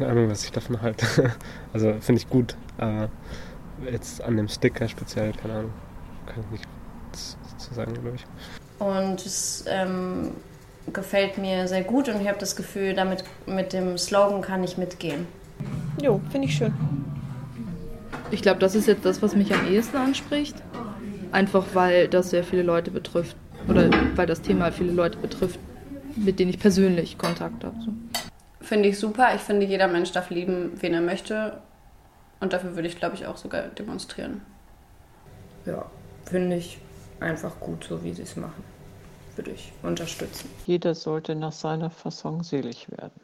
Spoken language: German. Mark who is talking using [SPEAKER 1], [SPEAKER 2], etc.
[SPEAKER 1] keine Ahnung, was ich davon halte. Also finde ich gut, aber jetzt an dem Sticker speziell, keine Ahnung, kann ich nicht zu sagen, glaube ich.
[SPEAKER 2] Und es ähm, gefällt mir sehr gut und ich habe das Gefühl, damit mit dem Slogan kann ich mitgehen.
[SPEAKER 3] Jo, finde ich schön.
[SPEAKER 4] Ich glaube, das ist jetzt das, was mich am ehesten anspricht. Einfach weil das sehr viele Leute betrifft. Oder weil das Thema viele Leute betrifft, mit denen ich persönlich Kontakt habe. So.
[SPEAKER 2] Finde ich super. Ich finde, jeder Mensch darf lieben, wen er möchte. Und dafür würde ich, glaube ich, auch sogar demonstrieren.
[SPEAKER 5] Ja, finde ich einfach gut, so wie sie es machen. Würde ich unterstützen.
[SPEAKER 6] Jeder sollte nach seiner Fasson selig werden.